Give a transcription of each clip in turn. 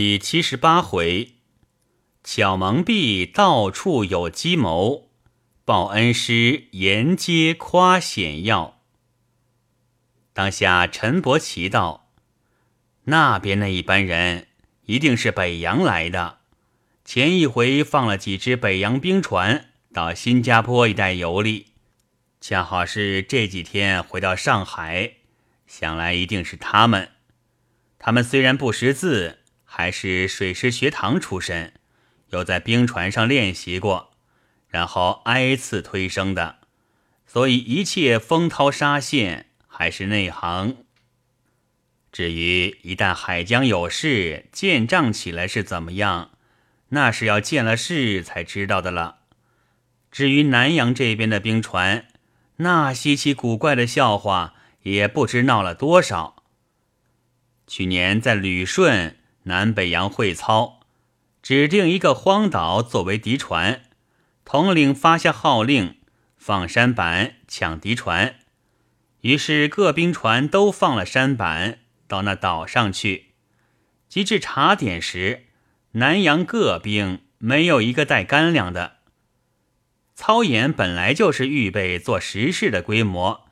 第七十八回，巧蒙蔽到处有计谋，报恩师沿街夸显耀。当下陈伯奇道：“那边那一班人一定是北洋来的，前一回放了几只北洋兵船到新加坡一带游历，恰好是这几天回到上海，想来一定是他们。他们虽然不识字。”还是水师学堂出身，有在冰船上练习过，然后挨次推升的，所以一切风涛沙线还是内行。至于一旦海疆有事，建仗起来是怎么样，那是要见了事才知道的了。至于南洋这边的冰船，那稀奇古怪的笑话也不知闹了多少。去年在旅顺。南北洋会操，指定一个荒岛作为敌船，统领发下号令，放山板抢敌船。于是各兵船都放了山板到那岛上去。及至查点时，南洋各兵没有一个带干粮的。操演本来就是预备做实事的规模，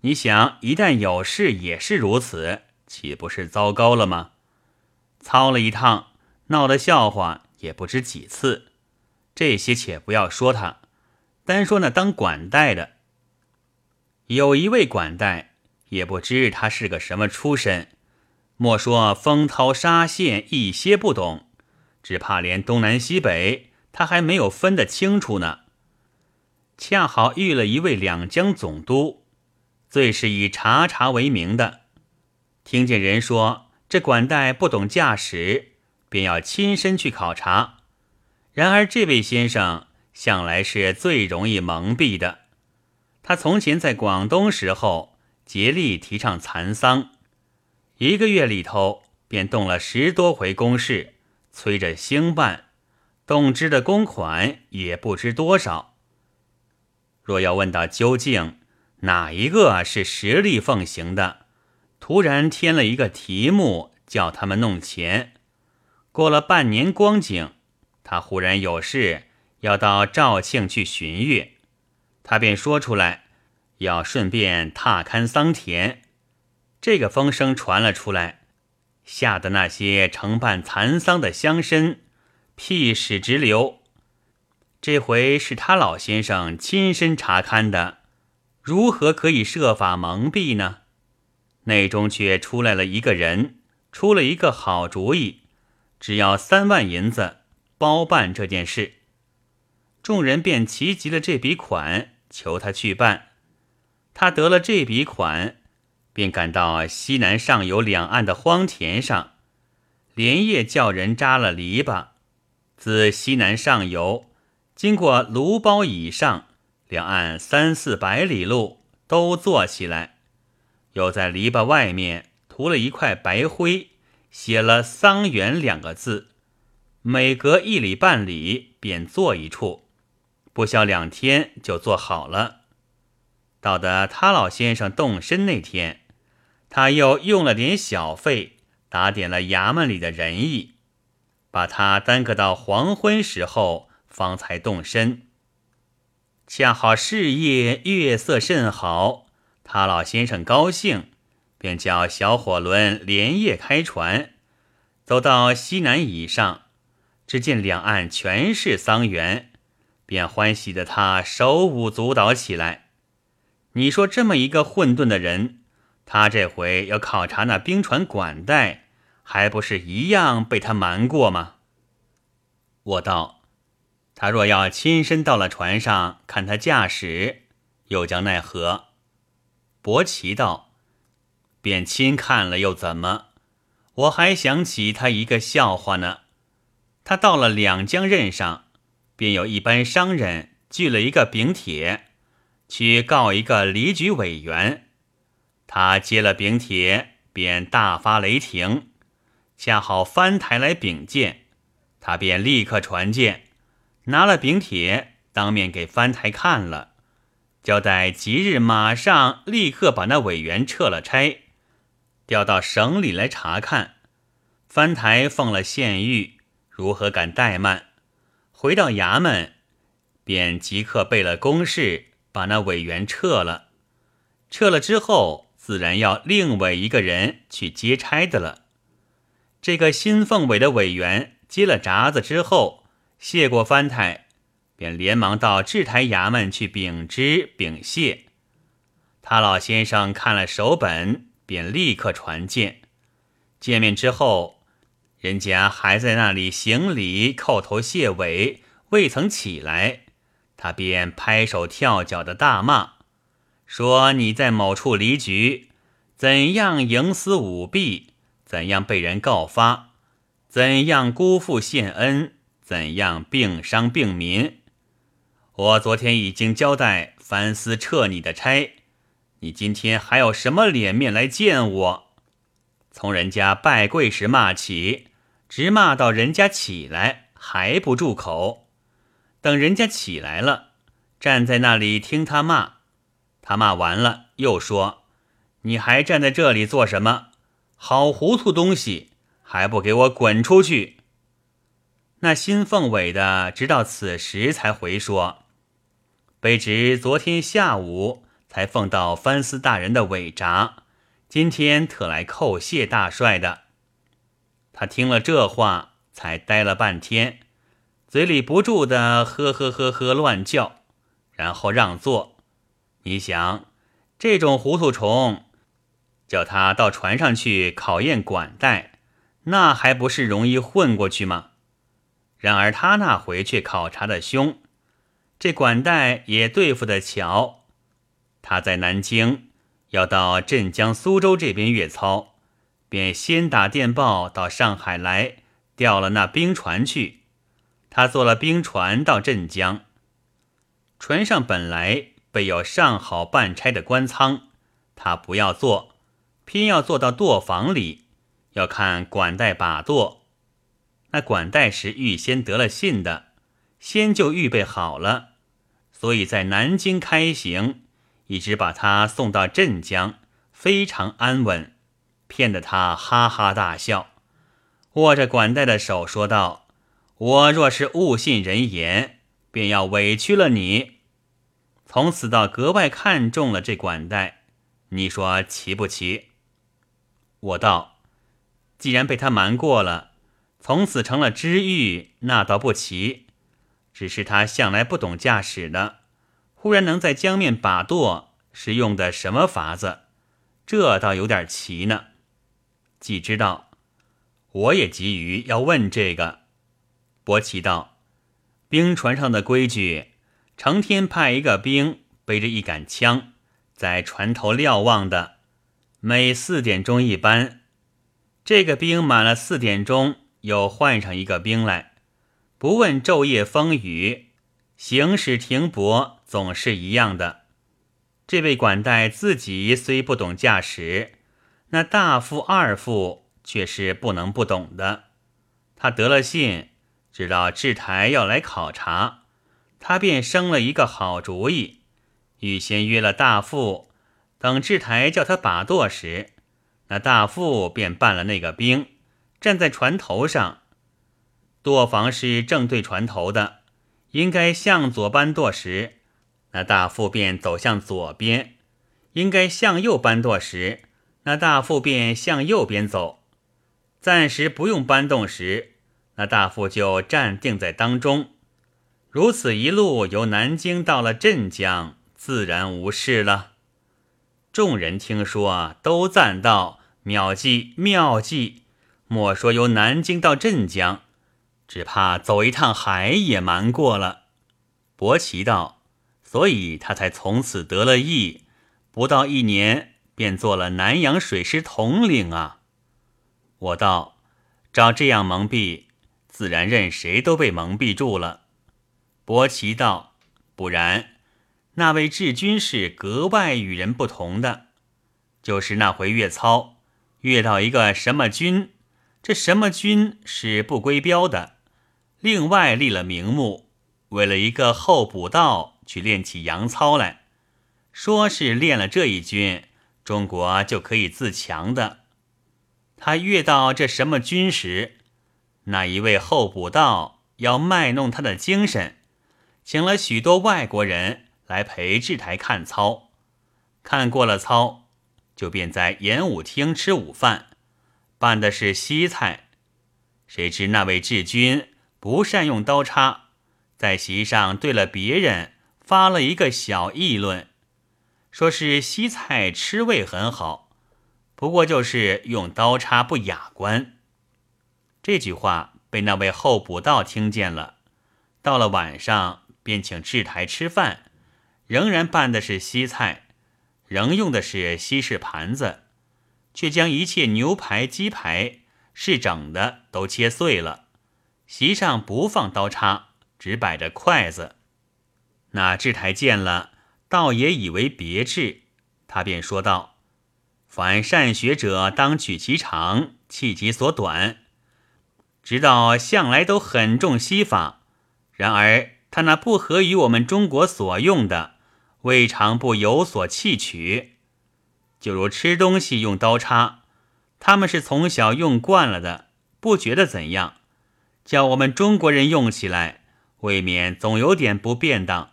你想一旦有事也是如此，岂不是糟糕了吗？操了一趟，闹的笑话也不知几次。这些且不要说他，单说那当管带的，有一位管带，也不知他是个什么出身。莫说风涛沙线一些不懂，只怕连东南西北他还没有分得清楚呢。恰好遇了一位两江总督，最是以查查为名的，听见人说。这管带不懂驾驶，便要亲身去考察。然而这位先生向来是最容易蒙蔽的。他从前在广东时候，竭力提倡蚕桑，一个月里头便动了十多回公事，催着兴办，动支的公款也不知多少。若要问到究竟哪一个是实力奉行的？突然添了一个题目，叫他们弄钱。过了半年光景，他忽然有事要到肇庆去巡阅，他便说出来，要顺便踏勘桑田。这个风声传了出来，吓得那些承办蚕桑的乡绅屁屎直流。这回是他老先生亲身查勘的，如何可以设法蒙蔽呢？内中却出来了一个人，出了一个好主意，只要三万银子包办这件事。众人便齐集了这笔款，求他去办。他得了这笔款，便赶到西南上游两岸的荒田上，连夜叫人扎了篱笆，自西南上游经过芦包以上两岸三四百里路都做起来。又在篱笆外面涂了一块白灰，写了“桑园”两个字，每隔一里半里便做一处，不消两天就做好了。到得他老先生动身那天，他又用了点小费，打点了衙门里的人意，把他耽搁到黄昏时候方才动身。恰好事业月色甚好。他老先生高兴，便叫小火轮连夜开船，走到西南以上，只见两岸全是桑园，便欢喜的他手舞足蹈起来。你说这么一个混沌的人，他这回要考察那冰船管带，还不是一样被他瞒过吗？我道，他若要亲身到了船上看他驾驶，又将奈何？伯奇道：“便亲看了又怎么？我还想起他一个笑话呢。他到了两江任上，便有一班商人聚了一个禀帖，去告一个离局委员。他接了禀帖，便大发雷霆。恰好翻台来禀见，他便立刻传见，拿了禀帖，当面给翻台看了。”交代即日马上立刻把那委员撤了差，调到省里来查看。藩台奉了县狱，如何敢怠慢？回到衙门，便即刻备了公事，把那委员撤了。撤了之后，自然要另委一个人去接差的了。这个新奉委的委员接了札子之后，谢过藩台，便连忙到制台衙门去禀知禀谢。他老先生看了手本，便立刻传见。见面之后，人家还在那里行礼叩头谢尾，未曾起来，他便拍手跳脚的大骂，说：“你在某处离局，怎样营私舞弊？怎样被人告发？怎样辜负县恩？怎样病伤病民？我昨天已经交代凡司撤你的差，你今天还有什么脸面来见我？”从人家拜跪时骂起，直骂到人家起来还不住口。等人家起来了，站在那里听他骂。他骂完了，又说：“你还站在这里做什么？好糊涂东西，还不给我滚出去！”那新凤尾的直到此时才回说：“卑职昨天下午才奉到藩司大人的委札。”今天特来叩谢大帅的，他听了这话，才呆了半天，嘴里不住的呵呵呵呵乱叫，然后让座。你想，这种糊涂虫，叫他到船上去考验管带，那还不是容易混过去吗？然而他那回却考察的凶，这管带也对付的巧。他在南京。要到镇江、苏州这边阅操，便先打电报到上海来，调了那兵船去。他坐了兵船到镇江，船上本来备有上好办差的官舱，他不要坐，偏要坐到舵房里，要看管带把舵。那管带是预先得了信的，先就预备好了，所以在南京开行。一直把他送到镇江，非常安稳，骗得他哈哈大笑，握着管带的手说道：“我若是误信人言，便要委屈了你。”从此倒格外看中了这管带，你说奇不奇？我道：“既然被他瞒过了，从此成了知遇，那倒不奇。只是他向来不懂驾驶的。”忽然能在江面把舵，是用的什么法子？这倒有点奇呢。既知道，我也急于要问这个。伯奇道：“兵船上的规矩，成天派一个兵背着一杆枪，在船头瞭望的，每四点钟一班。这个兵满了四点钟，又换上一个兵来，不问昼夜风雨。”行驶停泊总是一样的。这位管带自己虽不懂驾驶，那大副、二副却是不能不懂的。他得了信，知道制台要来考察，他便生了一个好主意，预先约了大副，等制台叫他把舵时，那大副便办了那个兵，站在船头上，舵房是正对船头的。应该向左搬舵时，那大副便走向左边；应该向右搬舵时，那大副便向右边走。暂时不用搬动时，那大副就站定在当中。如此一路由南京到了镇江，自然无事了。众人听说啊，都赞道：“妙计，妙计！莫说由南京到镇江。”只怕走一趟海也瞒过了。伯奇道：“所以他才从此得了意，不到一年便做了南洋水师统领啊。”我道：“照这样蒙蔽，自然任谁都被蒙蔽住了。”伯奇道：“不然，那位治军是格外与人不同的，就是那回阅操，阅到一个什么军，这什么军是不归标的。”另外立了名目，为了一个候补道去练起洋操来，说是练了这一军，中国就可以自强的。他越到这什么军时，那一位候补道要卖弄他的精神，请了许多外国人来陪制台看操，看过了操，就便在演武厅吃午饭，办的是西菜。谁知那位治军不善用刀叉，在席上对了别人发了一个小议论，说是西菜吃味很好。不过就是用刀叉不雅观。这句话被那位候补道听见了，到了晚上便请制台吃饭，仍然办的是西菜，仍用的是西式盘子，却将一切牛排、鸡排是整的都切碎了，席上不放刀叉，只摆着筷子。那制台见了，倒也以为别致，他便说道。凡善学者，当取其长，弃其所短。直到向来都很重西法，然而他那不合于我们中国所用的，未尝不有所弃取。就如吃东西用刀叉，他们是从小用惯了的，不觉得怎样；叫我们中国人用起来，未免总有点不便当。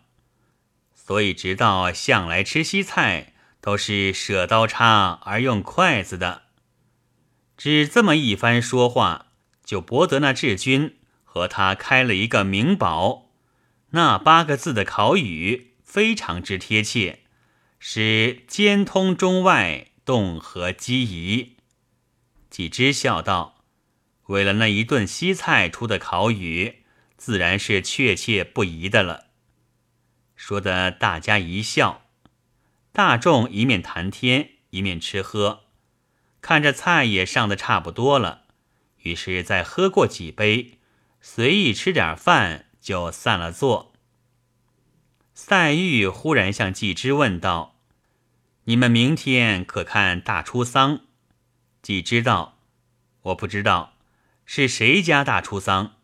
所以直到向来吃西菜。都是舍刀叉而用筷子的，只这么一番说话，就博得那志军和他开了一个名宝。那八个字的考语非常之贴切，使兼通中外，动和机宜。季之笑道：“为了那一顿西菜出的考语，自然是确切不疑的了。”说的大家一笑。大众一面谈天，一面吃喝，看着菜也上的差不多了，于是再喝过几杯，随意吃点饭，就散了座。赛玉忽然向季之问道：“你们明天可看大出丧？”季之道：“我不知道，是谁家大出丧？”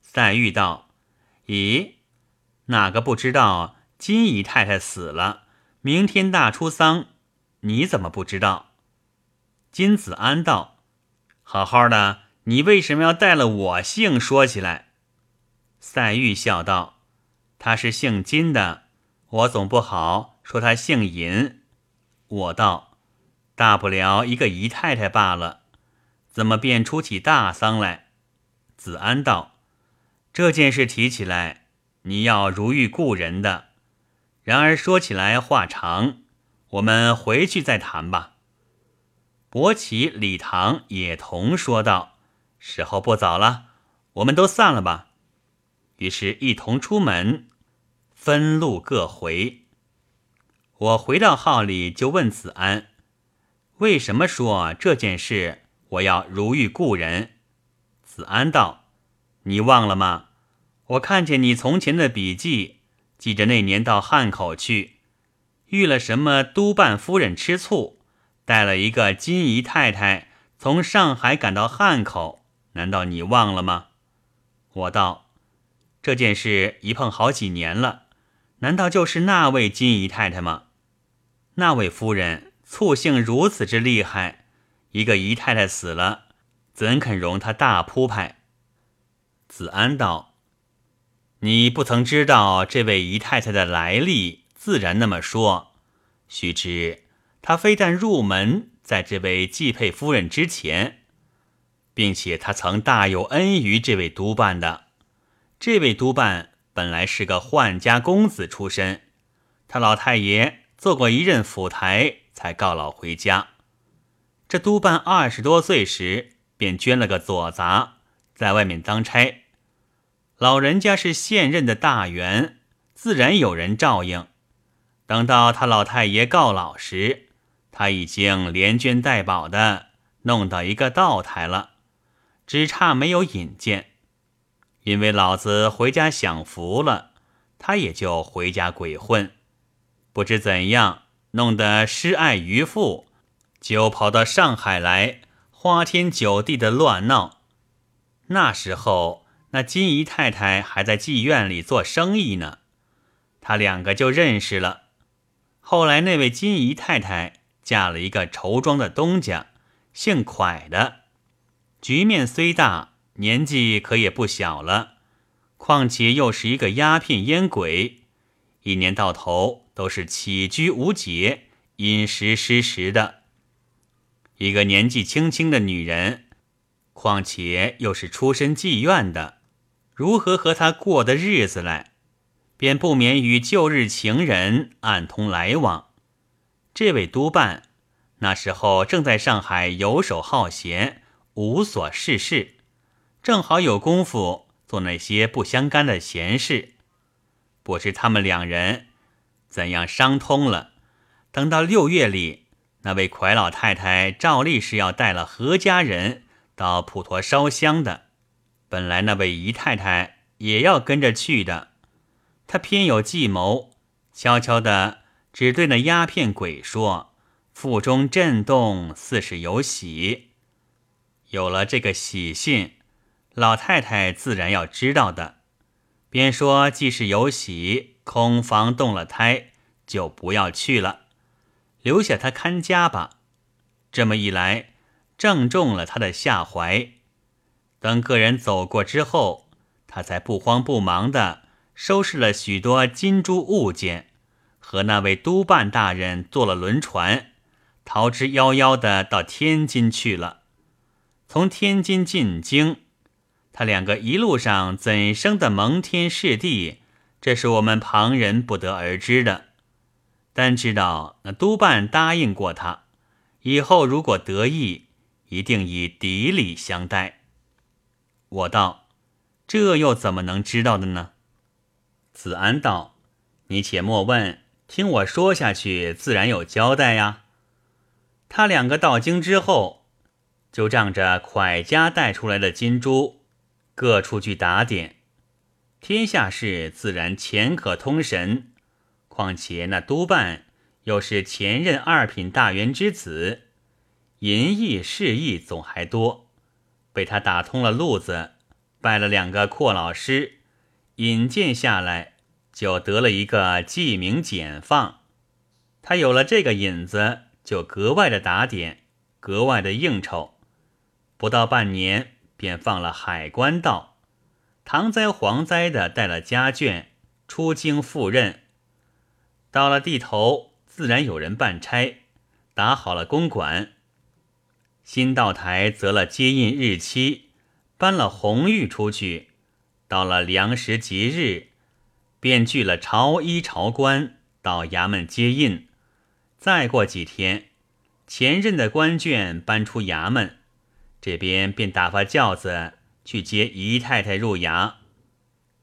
赛玉道：“咦，哪个不知道金姨太太死了？”明天大出丧，你怎么不知道？金子安道：“好好的，你为什么要带了我姓说起来？”赛玉笑道：“他是姓金的，我总不好说他姓尹。”我道：“大不了一个姨太太罢了，怎么便出起大丧来？”子安道：“这件事提起来，你要如遇故人的。”然而说起来话长，我们回去再谈吧。伯奇、李唐也同说道：“时候不早了，我们都散了吧。”于是，一同出门，分路各回。我回到号里，就问子安：“为什么说这件事我要如遇故人？”子安道：“你忘了吗？我看见你从前的笔记。”记着那年到汉口去，遇了什么督办夫人吃醋，带了一个金姨太太从上海赶到汉口，难道你忘了吗？我道这件事一碰好几年了，难道就是那位金姨太太吗？那位夫人醋性如此之厉害，一个姨太太死了，怎肯容他大铺排？子安道。你不曾知道这位姨太太的来历，自然那么说。须知她非但入门在这位继配夫人之前，并且她曾大有恩于这位督办的。这位督办本来是个宦家公子出身，他老太爷做过一任府台，才告老回家。这督办二十多岁时，便捐了个左杂，在外面当差。老人家是现任的大员，自然有人照应。等到他老太爷告老时，他已经连捐带保的弄到一个道台了，只差没有引荐。因为老子回家享福了，他也就回家鬼混。不知怎样弄得失爱于父，就跑到上海来，花天酒地的乱闹。那时候。那金姨太太还在妓院里做生意呢，他两个就认识了。后来那位金姨太太嫁了一个绸庄的东家，姓蒯的，局面虽大，年纪可也不小了。况且又是一个鸦片烟鬼，一年到头都是起居无节，饮食失时的。一个年纪轻轻的女人，况且又是出身妓院的，如何和他过的日子来？便不免与旧日情人暗通来往。这位督办那时候正在上海游手好闲，无所事事，正好有功夫做那些不相干的闲事。不知他们两人怎样商通了。等到六月里，那位蒯老太太照例是要带了何家人到普陀烧香的。本来那位姨太太也要跟着去的，她偏有计谋，悄悄的。只对那鸦片鬼说：“腹中震动，似是有喜。有了这个喜信，老太太自然要知道的。便说，既是有喜，恐防动了胎，就不要去了，留下他看家吧。这么一来，正中了他的下怀。等个人走过之后，他才不慌不忙的收拾了许多金珠物件。”和那位督办大人坐了轮船，逃之夭夭的到天津去了。从天津进京，他两个一路上怎生的蒙天试地，这是我们旁人不得而知的。但知道那督办答应过他，以后如果得意，一定以砥礼相待。我道：这又怎么能知道的呢？子安道：你且莫问。听我说下去，自然有交代呀。他两个到京之后，就仗着蒯家带出来的金珠，各处去打点。天下事自然钱可通神，况且那督办又是前任二品大员之子，银意事意总还多，被他打通了路子，拜了两个阔老师，引荐下来。就得了一个记名简放，他有了这个引子，就格外的打点，格外的应酬。不到半年，便放了海关道，唐灾蝗灾的带了家眷出京赴任。到了地头，自然有人办差，打好了公馆。新道台择了接印日期，搬了红玉出去。到了良时吉日。便聚了朝衣朝官到衙门接印，再过几天，前任的官眷搬出衙门，这边便打发轿子去接姨太太入衙。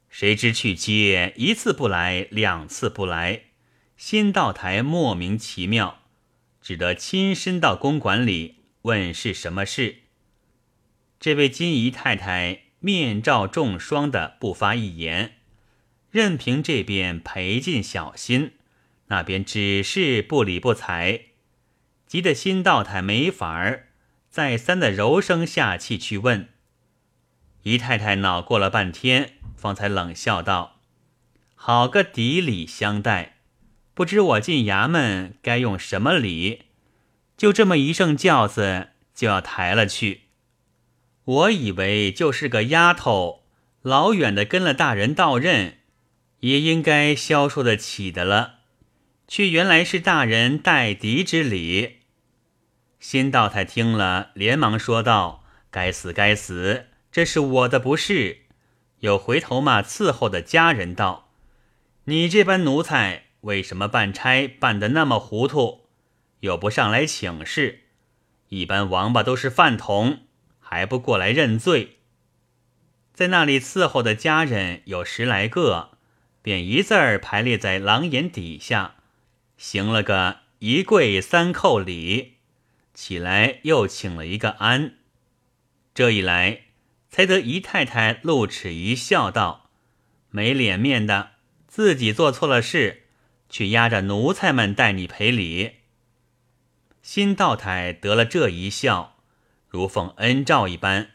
谁知去接一次不来，两次不来，新道台莫名其妙，只得亲身到公馆里问是什么事。这位金姨太太面罩重霜的，不发一言。任凭这边赔尽小心，那边只是不理不睬，急得新道台没法儿，再三的柔声下气去问。姨太太恼过了半天，方才冷笑道：“好个砥礼相待，不知我进衙门该用什么礼？就这么一声轿子就要抬了去。我以为就是个丫头，老远的跟了大人到任。”也应该消受得起的了，却原来是大人待敌之礼。新道台听了，连忙说道：“该死，该死！这是我的不是。”又回头骂伺候的家人道：“你这般奴才，为什么办差办得那么糊涂？又不上来请示？一般王八都是饭桶，还不过来认罪？”在那里伺候的家人有十来个。便一字儿排列在廊檐底下，行了个一跪三叩礼，起来又请了一个安。这一来，才得姨太太露齿一笑，道：“没脸面的，自己做错了事，却压着奴才们代你赔礼。”新道台得了这一笑，如奉恩诏一般，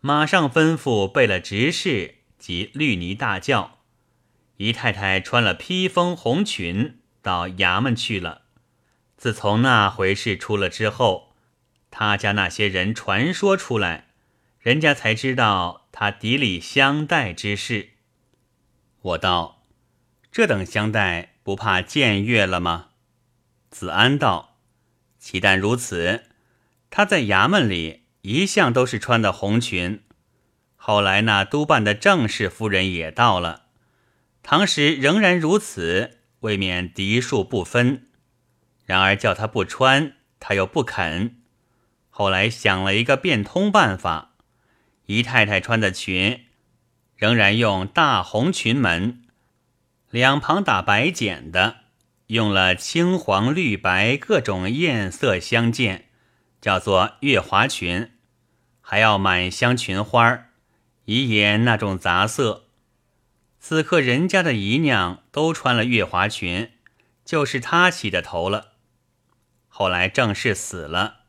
马上吩咐备了执事及绿泥大轿。姨太太穿了披风红裙到衙门去了。自从那回事出了之后，他家那些人传说出来，人家才知道他抵礼相待之事。我道：“这等相待，不怕僭越了吗？”子安道：“岂但如此，他在衙门里一向都是穿的红裙。后来那督办的正室夫人也到了，唐时仍然如此，未免嫡庶不分。然而叫他不穿，他又不肯。后来想了一个变通办法，姨太太穿的裙。”仍然用大红裙门，两旁打白剪的，用了青黄绿白各种艳色相间，叫做月华裙，还要满镶裙花以掩那种杂色。此刻人家的姨娘都穿了月华裙，就是他起的头了。后来正式死了，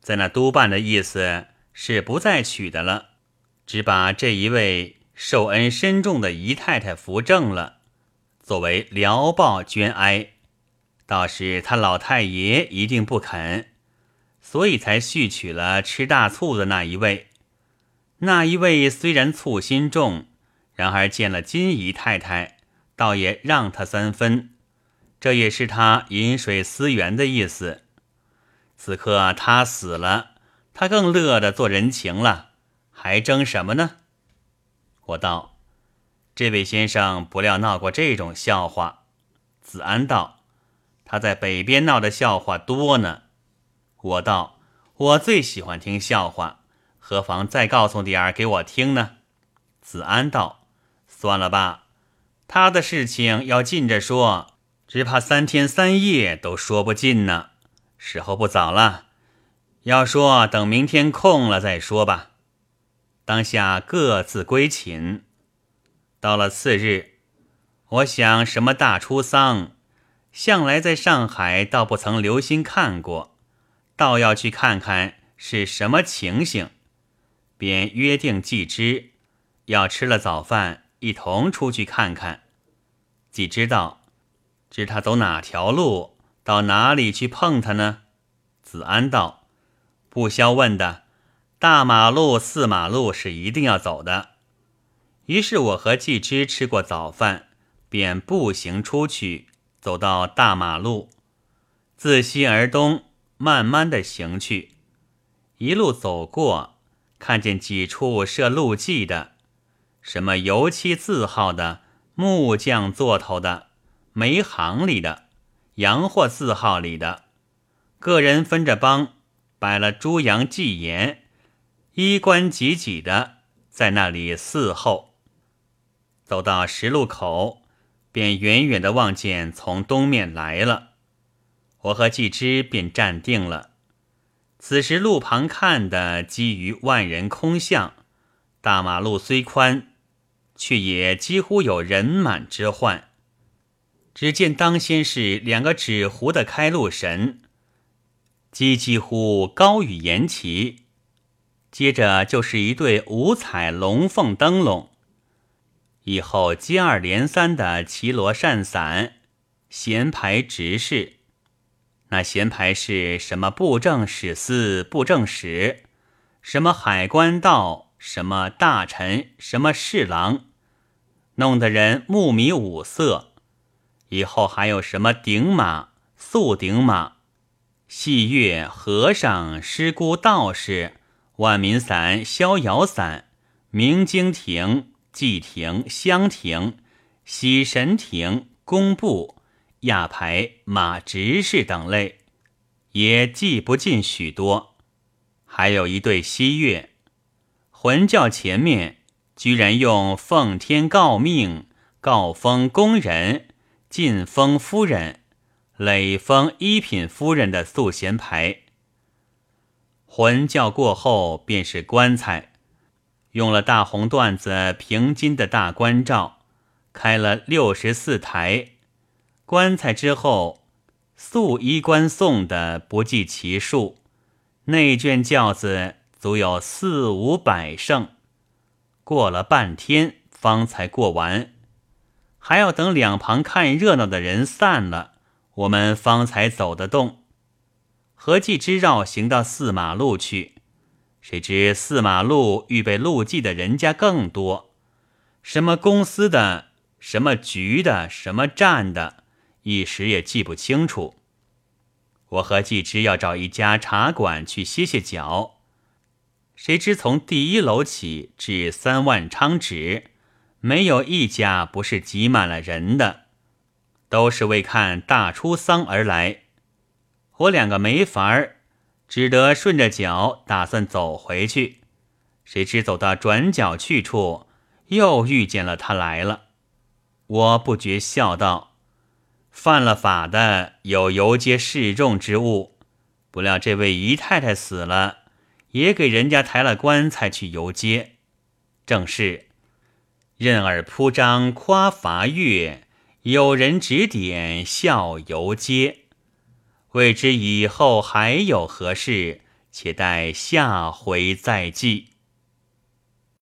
在那督办的意思是不再娶的了，只把这一位。受恩深重的姨太太扶正了，作为辽报捐哀，倒是他老太爷一定不肯，所以才续娶了吃大醋的那一位。那一位虽然醋心重，然而见了金姨太太，倒也让他三分，这也是他饮水思源的意思。此刻他死了，他更乐得做人情了，还争什么呢？我道：“这位先生不料闹过这种笑话。”子安道：“他在北边闹的笑话多呢。”我道：“我最喜欢听笑话，何妨再告诉点儿给我听呢？”子安道：“算了吧，他的事情要尽着说，只怕三天三夜都说不尽呢。时候不早了，要说等明天空了再说吧。”当下各自归寝。到了次日，我想什么大出丧，向来在上海倒不曾留心看过，倒要去看看是什么情形，便约定季之，要吃了早饭一同出去看看。季知道，知他走哪条路，到哪里去碰他呢？子安道：“不消问的。”大马路、四马路是一定要走的。于是我和季之吃过早饭，便步行出去，走到大马路，自西而东，慢慢的行去。一路走过，看见几处设路记的，什么油漆字号的、木匠做头的、煤行里的、洋货字号里的，个人分着帮，摆了猪羊祭盐。衣冠挤挤的在那里伺候，走到石路口，便远远的望见从东面来了。我和季之便站定了。此时路旁看的基于万人空巷，大马路虽宽，却也几乎有人满之患。只见当先是两个纸糊的开路神，几几乎高于岩旗。接着就是一对五彩龙凤灯笼，以后接二连三的齐罗扇伞、衔牌执事。那衔牌是什么布政使司、布政使，什么海关道，什么大臣，什么侍郎，弄得人目迷五色。以后还有什么顶马、素顶马、戏乐和尚、师姑、道士。万民伞、逍遥伞、明经亭、祭亭、香亭、喜神亭、工部、亚牌、马执事等类，也记不尽许多。还有一对西乐，魂教前面居然用奉天告命、告封工人、晋封夫人、累封一品夫人的素衔牌。魂教过后，便是棺材，用了大红缎子平金的大棺罩，开了六十四台棺材之后，素衣冠送的不计其数，内卷轿子足有四五百乘，过了半天方才过完，还要等两旁看热闹的人散了，我们方才走得动。何计之绕行到四马路去？谁知四马路预备路记的人家更多，什么公司的，什么局的，什么站的，一时也记不清楚。我和季之要找一家茶馆去歇歇脚，谁知从第一楼起至三万昌止，没有一家不是挤满了人的，都是为看大出丧而来。我两个没法儿，只得顺着脚打算走回去。谁知走到转角去处，又遇见了他来了。我不觉笑道：“犯了法的有游街示众之物，不料这位姨太太死了，也给人家抬了棺材去游街。正是任尔铺张夸伐乐，有人指点笑游街。”未知以后还有何事，且待下回再记。